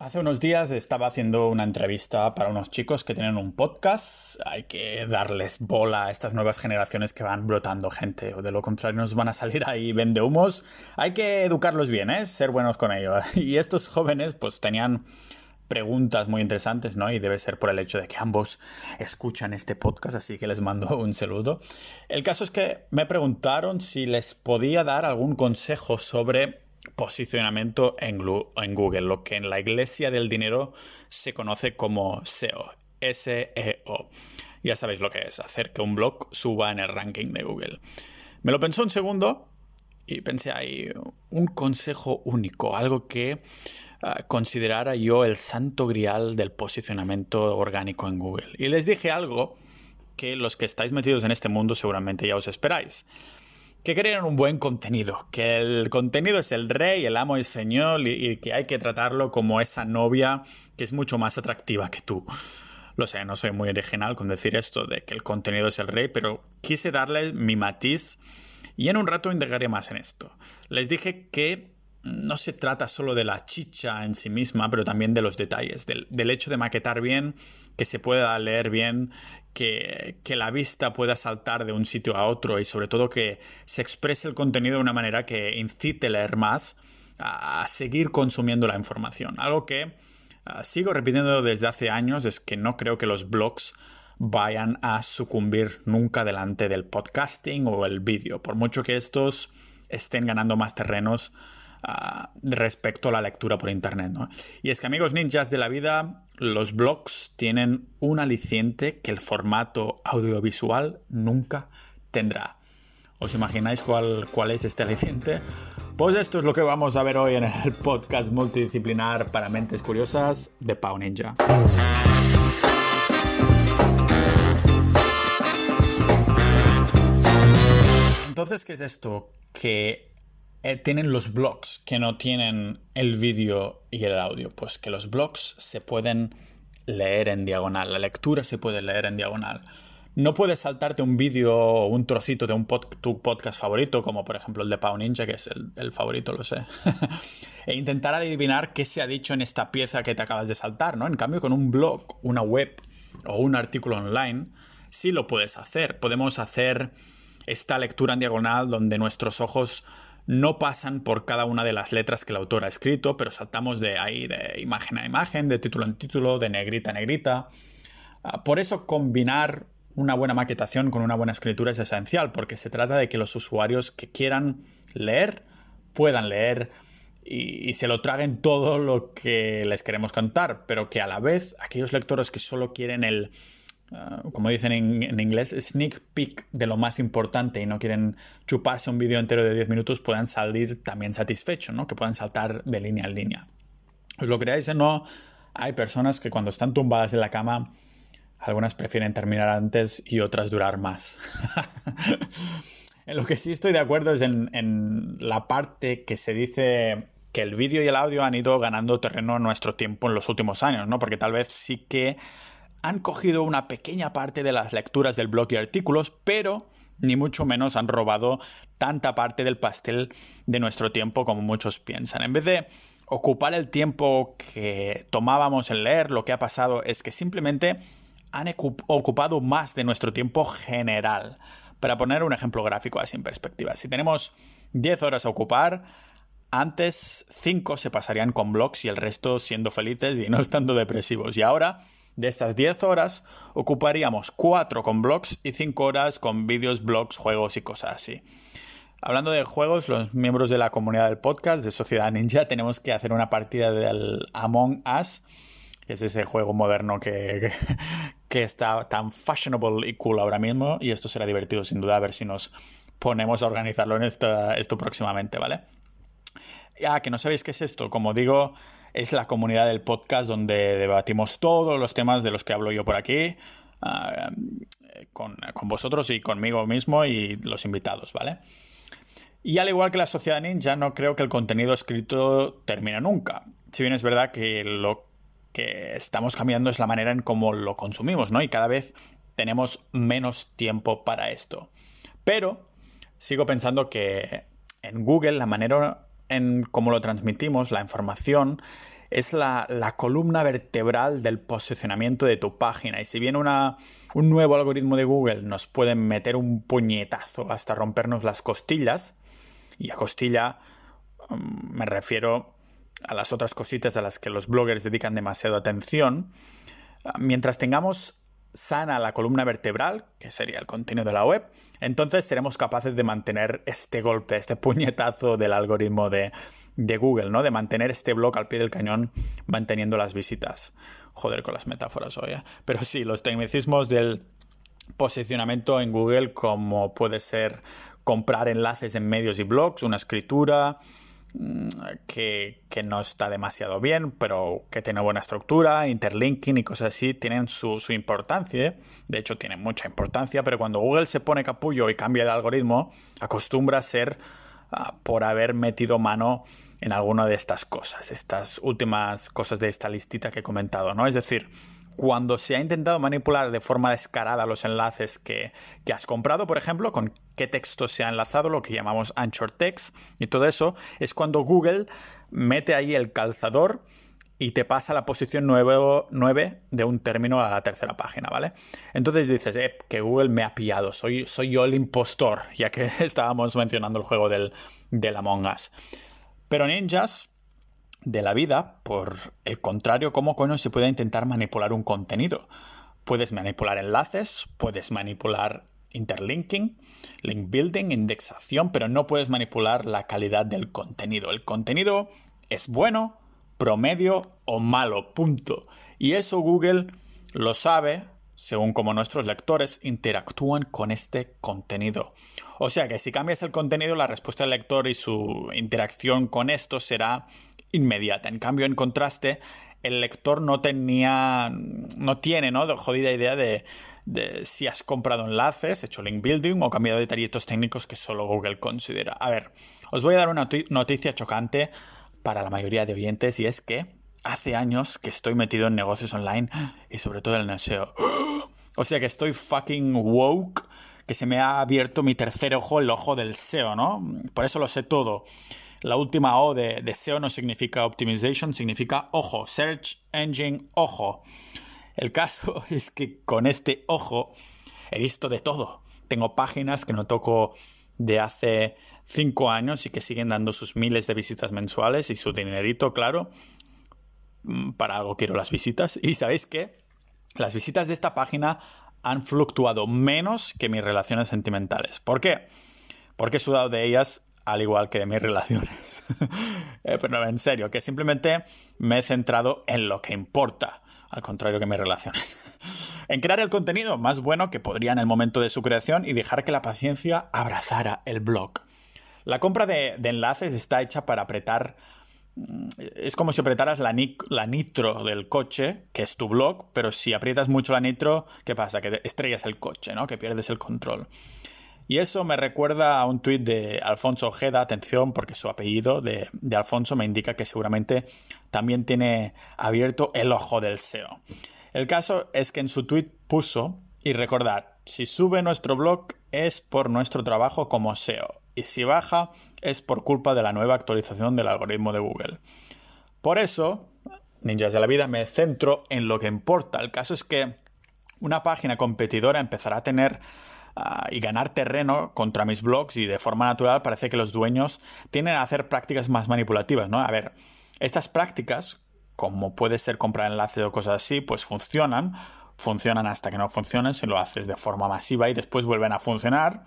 Hace unos días estaba haciendo una entrevista para unos chicos que tienen un podcast. Hay que darles bola a estas nuevas generaciones que van brotando gente, o de lo contrario nos van a salir ahí vende humos. Hay que educarlos bien, ¿eh? Ser buenos con ellos. Y estos jóvenes pues tenían preguntas muy interesantes, ¿no? Y debe ser por el hecho de que ambos escuchan este podcast, así que les mando un saludo. El caso es que me preguntaron si les podía dar algún consejo sobre posicionamiento en, Google, lo que en la iglesia del dinero se conoce como SEO. S-E-O. Ya sabéis lo que es, hacer que un blog suba en el ranking de Google. Me lo pensó un segundo y pensé ahí un consejo único, algo que ah, considerara yo el santo grial del posicionamiento orgánico en Google. Y les dije algo que los que estáis metidos en este mundo seguramente ya os esperáis que querían un buen contenido, que el contenido es el rey, el amo y señor y, que hay que tratarlo como esa novia que es mucho más atractiva que tú. Lo sé, no soy muy original con decir esto de que el contenido es el rey, pero quise darle mi matiz y en un rato indagaré más en esto. Les dije que no se trata solo de la chicha en sí misma, pero también de los detalles, del, hecho de maquetar bien, que se pueda leer bien, que, que, la vista pueda saltar de un sitio a otro y sobre todo que se exprese el contenido de una manera que incite a leer más, a, seguir consumiendo la información. Algo que ah, sigo repitiendo desde hace años es que no creo que los blogs vayan a sucumbir nunca delante del podcasting o el vídeo, por mucho que estos estén ganando más terrenos Ah, respecto a la lectura por internet. Y es que amigos ninjas de la vida, los blogs tienen un aliciente que el formato audiovisual nunca tendrá. ¿Os imagináis cuál, cuál es este aliciente? Pues esto es lo que vamos a ver hoy en el podcast multidisciplinar para mentes curiosas de Pau Ninja. Entonces, ¿qué es esto? Que eh, tienen los blogs que no tienen el vídeo y el audio? Pues que los blogs se pueden leer en diagonal, la lectura se puede leer en diagonal. No puedes saltarte un vídeo o un trocito de un tu podcast favorito, como por ejemplo el de Pau Ninja, que es el, el favorito, lo sé, e intentar adivinar qué se ha dicho en esta pieza que te acabas de saltar, ¿no? En cambio, con un blog, una web o un artículo online, sí lo puedes hacer. Podemos hacer esta lectura en diagonal donde nuestros ojos no pasan por cada una de las letras que el autor ha escrito, pero saltamos de ahí de imagen a imagen, de título en título, de negrita a negrita. Ah, por eso combinar una buena maquetación con una buena escritura es esencial, porque se trata de que los usuarios que quieran leer puedan leer y, y, se lo traguen todo lo que les queremos contar, pero que a la vez aquellos lectores que solo quieren el, Ah, como dicen en, inglés, sneak peek de lo más importante y no quieren chuparse un vídeo entero de 10 minutos, puedan salir también satisfechos, ¿no? que puedan saltar de línea en línea. Os lo creáis o no, hay personas que cuando están tumbadas en la cama, algunas prefieren terminar antes y otras durar más. en lo que sí estoy de acuerdo es en, en la parte que se dice que el vídeo y el audio han ido ganando terreno en nuestro tiempo en los últimos años, ¿no? Porque tal vez sí que han cogido una pequeña parte de las lecturas del blog y artículos, pero ni mucho menos han robado tanta parte del pastel de nuestro tiempo como muchos piensan. En vez de ocupar el tiempo que tomábamos en leer, lo que ha pasado es que simplemente han ocupado más de nuestro tiempo general. Para poner un ejemplo gráfico así en perspectiva, si tenemos 10 horas a ocupar, antes 5 se pasarían con blogs y el resto siendo felices y no estando depresivos. Y ahora de estas 10 horas, ocuparíamos 4 con blogs y 5 horas con vídeos, blogs, juegos y cosas así. Hablando de juegos, los miembros de la comunidad del podcast de Sociedad Ninja tenemos que hacer una partida del Among Us, que es ese juego moderno que, que, está tan fashionable y cool ahora mismo. Y esto será divertido sin duda, a ver si nos ponemos a organizarlo en esto próximamente, ¿vale? Ya, que no sabéis qué es esto. Como digo, es la comunidad del podcast donde debatimos todos los temas de los que hablo yo por aquí, ah, con, vosotros y conmigo mismo y los invitados, ¿vale? Y al igual que la sociedad ninja, no creo que el contenido escrito termine nunca. Si bien es verdad que lo que estamos cambiando es la manera en cómo lo consumimos, ¿no? Y cada vez tenemos menos tiempo para esto. Pero sigo pensando que en Google la manera en cómo lo transmitimos, la información, es la, columna vertebral del posicionamiento de tu página. Y si bien un nuevo algoritmo de Google nos puede meter un puñetazo hasta rompernos las costillas, y a costilla mm, me refiero a las otras cositas a las que los bloggers dedican demasiado atención, mientras tengamos sana la columna vertebral, que sería el contenido de la web, entonces seremos capaces de mantener este golpe, este puñetazo del algoritmo de, de Google, ¿no? De mantener este blog al pie del cañón manteniendo las visitas. Joder con las metáforas hoy. Pero sí, los tecnicismos del posicionamiento en Google, como puede ser comprar enlaces en medios y blogs, una escritura mm, que, no está demasiado bien, pero que tiene buena estructura, interlinking y cosas así, tienen su, su importancia. ¿eh? De hecho, tienen mucha importancia, pero cuando Google se pone capullo y cambia el algoritmo, acostumbra a ser ah, por haber metido mano en alguna de estas cosas, estas últimas cosas de esta listita que he comentado, ¿no? Es decir, cuando se ha intentado manipular de forma descarada los enlaces que, has comprado, por ejemplo, con qué texto se ha enlazado, lo que llamamos anchor text, y todo eso, es cuando Google mete ahí el calzador y te pasa la posición 9, de un término a la tercera página, ¿vale? Entonces dices, eh, que Google me ha pillado, soy, soy yo el impostor, ya que estábamos mencionando el juego del, del Among Us. Pero ninjas de la vida, por el contrario, ¿cómo coño se puede intentar manipular un contenido? Puedes manipular enlaces, puedes manipular interlinking, link building, indexación, pero no puedes manipular la calidad del contenido. El contenido es bueno, promedio o malo, punto. Y eso Google lo sabe según como nuestros lectores interactúan con este contenido. O sea que si cambias el contenido, la respuesta del lector y su interacción con esto será inmediata. En cambio, en contraste, el lector no tenía, no tiene, ¿no? De jodida idea de, si has comprado enlaces, hecho link building o cambiado detallitos técnicos que solo Google considera. A ver, os voy a dar una noticia chocante para la mayoría de oyentes y es que hace años que estoy metido en negocios online y sobre todo en el SEO. O sea que estoy fucking woke, que se me ha abierto mi tercer ojo, el ojo del SEO, ¿no? Por eso lo sé todo. La última O de, de SEO no significa optimization, significa ojo, search engine ojo. El caso es que con este ojo he visto de todo. Tengo páginas que no toco de hace cinco años y que siguen dando sus miles de visitas mensuales y su dinerito, claro. Mm, para algo quiero las visitas. Y sabéis qué? Las visitas de esta página han fluctuado menos que mis relaciones sentimentales. ¿Por qué? Porque he sudado de ellas al igual que de mis relaciones. Eh, pero en serio, que simplemente me he centrado en lo que importa, al contrario que mis relaciones. en crear el contenido más bueno que podría en el momento de su creación y dejar que la paciencia abrazara el blog. La compra de enlaces está hecha para apretar es como si apretaras la, la, nitro del coche, que es tu blog, pero si aprietas mucho la nitro, ¿qué pasa? Que estrellas el coche, ¿no? Que pierdes el control. Y eso me recuerda a un tuit de Alfonso Ojeda, atención, porque su apellido de, Alfonso me indica que seguramente también tiene abierto el ojo del SEO. El caso es que en su tuit puso, y recordad, si sube nuestro blog es por nuestro trabajo como SEO y si baja es por culpa de la nueva actualización del algoritmo de Google. Por eso, ninjas de la vida, me centro en lo que importa. El caso es que una página competidora empezará a tener y ganar terreno contra mis blogs y de forma natural parece que los dueños tienen a hacer prácticas más manipulativas, ¿no? A ver, estas prácticas, como puede ser comprar enlace o cosas así, pues funcionan, funcionan hasta que no funcionen si lo haces de forma masiva y después vuelven a funcionar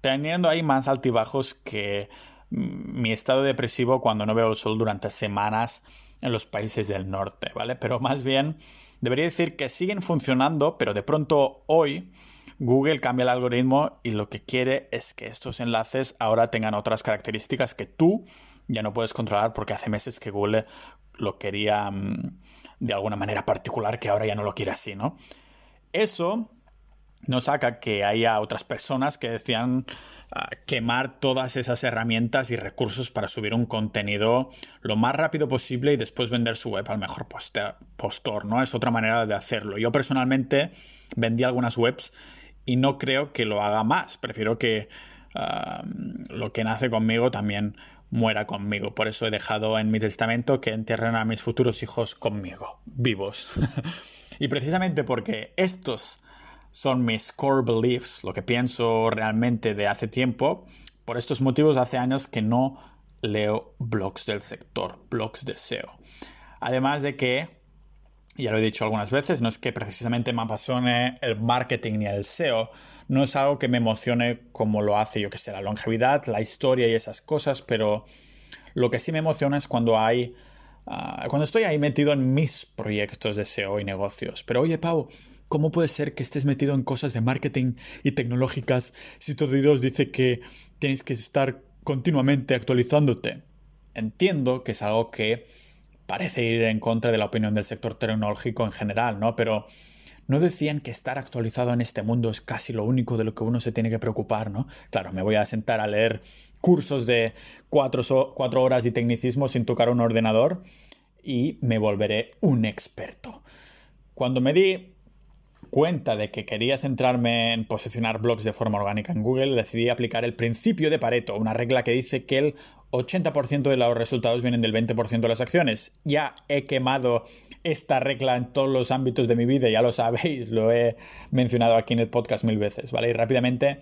teniendo ahí más altibajos que mi estado depresivo cuando no veo el sol durante semanas en los países del norte, ¿vale? Pero más bien debería decir que siguen funcionando, pero de pronto hoy Google cambia el algoritmo y lo que quiere es que estos enlaces ahora tengan otras características que tú ya no puedes controlar porque hace meses que Google lo quería mm, de alguna manera particular que ahora ya no lo quiere así, ¿no? Eso no saca que haya otras personas que decían ah, quemar todas esas herramientas y recursos para subir un contenido lo más rápido posible y después vender su web al mejor postor, ¿no? Es otra manera de hacerlo. Yo personalmente vendí algunas webs y no creo que lo haga más. Prefiero que lo que nace conmigo también muera conmigo. Por eso he dejado en mi testamento que entierren a mis futuros hijos conmigo, vivos. y precisamente porque estos son mis core beliefs, lo que pienso realmente de hace tiempo, por estos motivos hace años que no leo blogs del sector, blogs de SEO. Además de que, ya lo he dicho algunas veces, no es que precisamente me apasione el marketing ni el SEO, no es algo que me emocione como lo hace, yo que sé, la longevidad, la historia y esas cosas, pero lo que sí me emociona es cuando hay... Ah, cuando estoy ahí metido en mis proyectos de SEO y negocios. Pero oye, Pau, ¿cómo puede ser que estés metido en cosas de marketing y tecnológicas si todo Dios dice que tienes que estar continuamente actualizándote? Entiendo que es algo que parece ir en contra de la opinión del sector tecnológico en general, ¿no? Pero no decían que estar actualizado en este mundo es casi lo único de lo que uno se tiene que preocupar, ¿no? Claro, me voy a sentar a leer cursos de cuatro, cuatro horas de tecnicismo sin tocar un ordenador y me volveré un experto. Cuando me di cuenta de que quería centrarme en posicionar blogs de forma orgánica en Google, decidí aplicar el principio de Pareto, una regla que dice que el 80% de los resultados vienen del 20% de las acciones. Ya he quemado esta regla en todos los ámbitos de mi vida, ya lo sabéis, lo he mencionado aquí en el podcast mil veces, ¿vale? Y rápidamente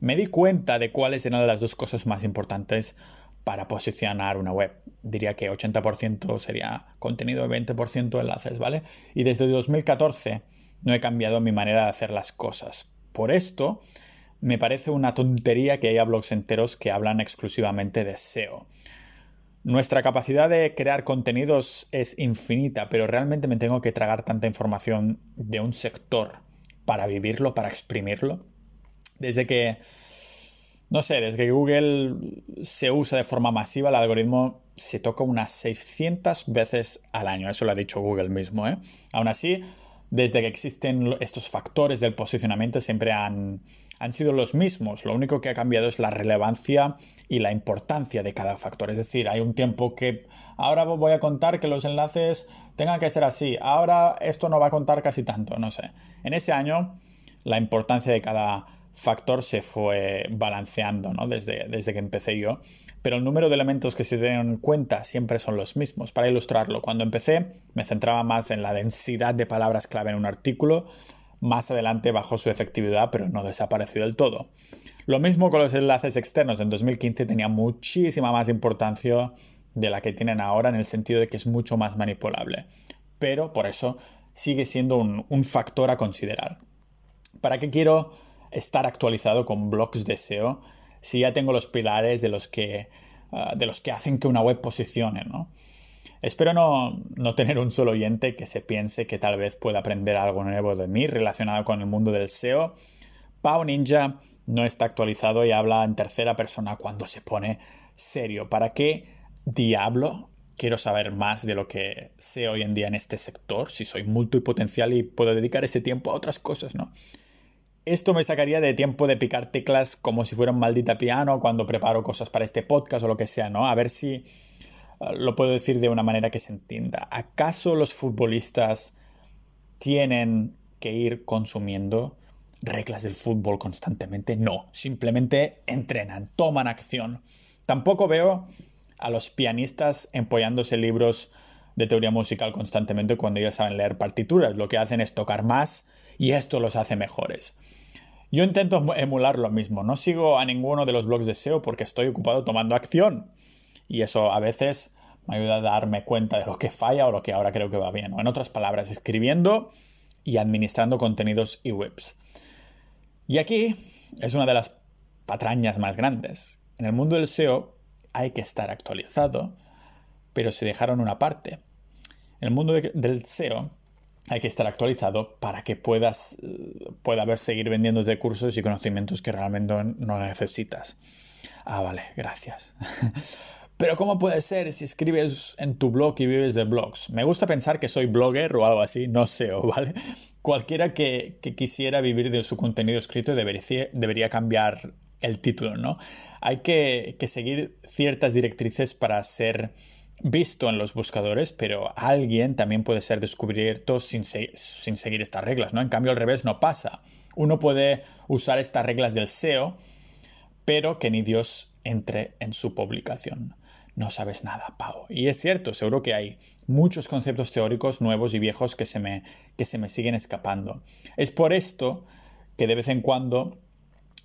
me di cuenta de cuáles eran las dos cosas más importantes para posicionar una web. Diría que 80% sería contenido y 20% enlaces, ¿vale? Y desde 2014 no he cambiado mi manera de hacer las cosas. Por esto, me parece una tontería que haya blogs enteros que hablan exclusivamente de SEO. Nuestra capacidad de crear contenidos es infinita, pero realmente me tengo que tragar tanta información de un sector para vivirlo, para exprimirlo. Desde que, no sé, desde que Google se usa de forma masiva, el algoritmo se toca unas 600 veces al año. Eso lo ha dicho Google mismo. ¿eh? Aún así, desde que existen estos factores del posicionamiento siempre han, han sido los mismos. Lo único que ha cambiado es la relevancia y la importancia de cada factor. Es decir, hay un tiempo que ahora voy a contar que los enlaces tengan que ser así. Ahora esto no va a contar casi tanto, no sé. En ese año la importancia de cada factor se fue balanceando desde, desde que empecé yo, pero el número de elementos que se tienen en cuenta siempre son los mismos. Para ilustrarlo, cuando empecé me centraba más en la densidad de palabras clave en un artículo, más adelante bajó su efectividad, pero no desapareció del todo. Lo mismo con los enlaces externos. En 2015 tenía muchísima más importancia de la que tienen ahora en el sentido de que es mucho más manipulable. Pero por eso sigue siendo un, factor a considerar. ¿Para qué quiero estar actualizado con blogs de SEO si ya tengo los pilares de los que, ah, de los que hacen que una web posicione? ¿no? Espero no, tener un solo oyente que se piense que tal vez pueda aprender algo nuevo de mí relacionado con el mundo del SEO. Pau Ninja no está actualizado y habla en tercera persona cuando se pone serio. ¿Para qué diablo quiero saber más de lo que sé hoy en día en este sector? Si soy multipotencial y puedo dedicar ese tiempo a otras cosas, ¿no? Esto me sacaría de tiempo de picar teclas como si fuera un maldita piano cuando preparo cosas para este podcast o lo que sea, ¿no? A ver si lo puedo decir de una manera que se entienda. ¿Acaso los futbolistas tienen que ir consumiendo reglas del fútbol constantemente? No, simplemente entrenan, toman acción. Tampoco veo a los pianistas empollándose libros de teoría musical constantemente cuando ya saben leer partituras. Lo que hacen es tocar más y esto los hace mejores. Yo intento emular lo mismo. No sigo a ninguno de los blogs de SEO porque estoy ocupado tomando acción. Y eso a veces me ayuda a darme cuenta de lo que falla o lo que ahora creo que va bien. O en otras palabras, escribiendo y administrando contenidos y webs. Y aquí es una de las patrañas más grandes. En el mundo del SEO hay que estar actualizado, pero se dejaron una parte. En el mundo del SEO hay que estar actualizado para que puedas pueda seguir vendiendo de cursos y conocimientos que realmente no necesitas. Ah, vale, gracias. Pero ¿cómo puede ser si escribes en tu blog y vives de blogs? Me gusta pensar que soy blogger o algo así, no sé, ¿vale? Cualquiera que, quisiera vivir de su contenido escrito debería, debería cambiar el título, ¿no? Hay que, seguir ciertas directrices para ser visto en los buscadores, pero alguien también puede ser descubierto sin, seguir estas reglas, ¿no? En cambio, al revés no pasa. Uno puede usar estas reglas del SEO, pero que ni Dios entre en su publicación. no sabes nada, Pau. Y es cierto, seguro que hay muchos conceptos teóricos nuevos y viejos que se me, que se me siguen escapando. Es por esto que de vez en cuando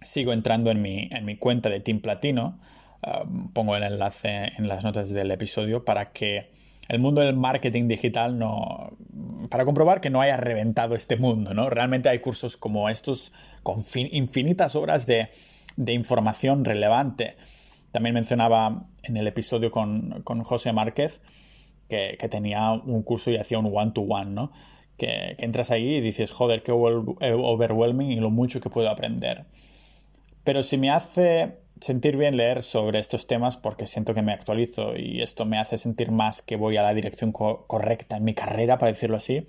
sigo entrando en mi, en mi cuenta de Team Platino. Ah, pongo el enlace en las notas del episodio para que el mundo del marketing digital no. para comprobar que no haya reventado este mundo, ¿no? Realmente hay cursos como estos con infinitas horas de, de información relevante también mencionaba en el episodio con, José Márquez que, tenía un curso y hacía un one-to-one, ¿no? Que, entras ahí y dices, joder, qué overwhelming y lo mucho que puedo aprender. Pero si me hace sentir bien leer sobre estos temas porque siento que me actualizo y esto me hace sentir más que voy a la dirección correcta en mi carrera, para decirlo así,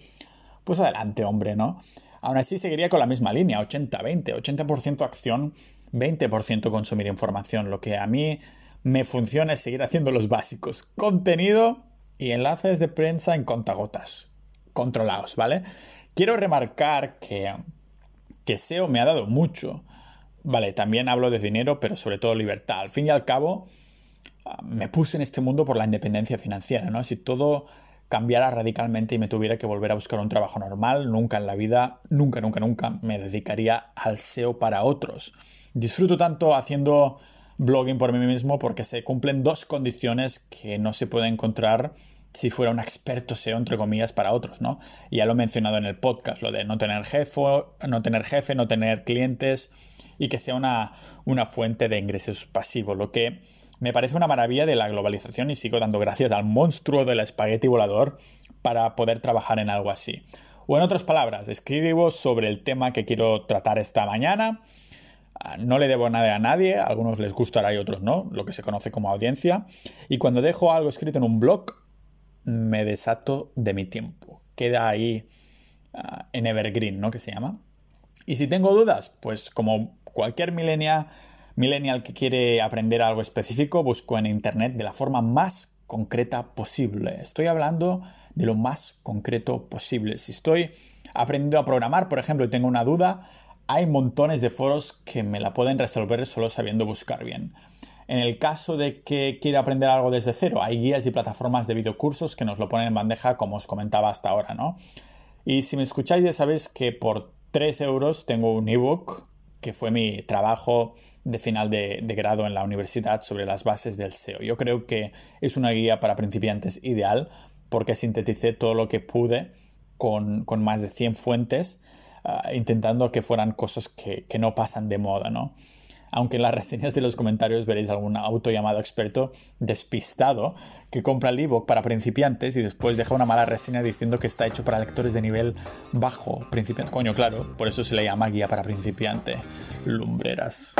pues adelante, hombre, ¿no? Aún así seguiría con la misma línea, 80-20, 80%, acción, 20% consumir información. Lo que a mí me funciona es seguir haciendo los básicos. Contenido y enlaces de prensa en contagotas. Controlados, ¿vale? Quiero remarcar que, que SEO me ha dado mucho. Vale, también hablo de dinero, pero sobre todo libertad. Al fin y al cabo, ah, me puse en este mundo por la independencia financiera, ¿no? Si todo cambiara radicalmente y me tuviera que volver a buscar un trabajo normal, nunca en la vida, nunca, nunca, nunca me dedicaría al SEO para otros. Disfruto tanto haciendo blogging por mí mismo porque se cumplen dos condiciones que no se puede encontrar si fuera un experto SEO, entre comillas, para otros, ¿no? Ya lo he mencionado en el podcast, lo de no tener jefe, no tener jefe, no tener clientes y que sea una, una fuente de ingresos pasivos, lo que me parece una maravilla de la globalización y sigo dando gracias al monstruo del espagueti volador para poder trabajar en algo así. O en otras palabras, escribo sobre el tema que quiero tratar esta mañana. Ah, no le debo nada a nadie, a algunos les gustará y otros no, lo que se conoce como audiencia. Y cuando dejo algo escrito en un blog, me desato de mi tiempo. Queda ahí ah, en Evergreen, ¿no? Que se llama. Y si tengo dudas, pues como cualquier millennial millennial que quiere aprender algo específico, busco en Internet de la forma más concreta posible. Estoy hablando de lo más concreto posible. Si estoy aprendiendo a programar, por ejemplo, y tengo una duda, hay montones de foros que me la pueden resolver solo sabiendo buscar bien. En el caso de que quiera aprender algo desde cero, hay guías y plataformas de videocursos que nos lo ponen en bandeja, como os comentaba hasta ahora, ¿no? Y si me escucháis ya sabéis que por 3 euros tengo un ebook que fue mi trabajo de final de, grado en la universidad sobre las bases del SEO. Yo creo que es una guía para principiantes ideal porque sinteticé todo lo que pude con, más de 100 fuentes, ah, intentando que fueran cosas que, que no pasan de moda, ¿no? Aunque en las reseñas de los comentarios veréis algún auto llamado experto despistado que compra el ebook para principiantes y después deja una mala reseña diciendo que está hecho para lectores de nivel bajo, principiante. Coño, claro, por eso se le llama guía para principiante. Lumbreras.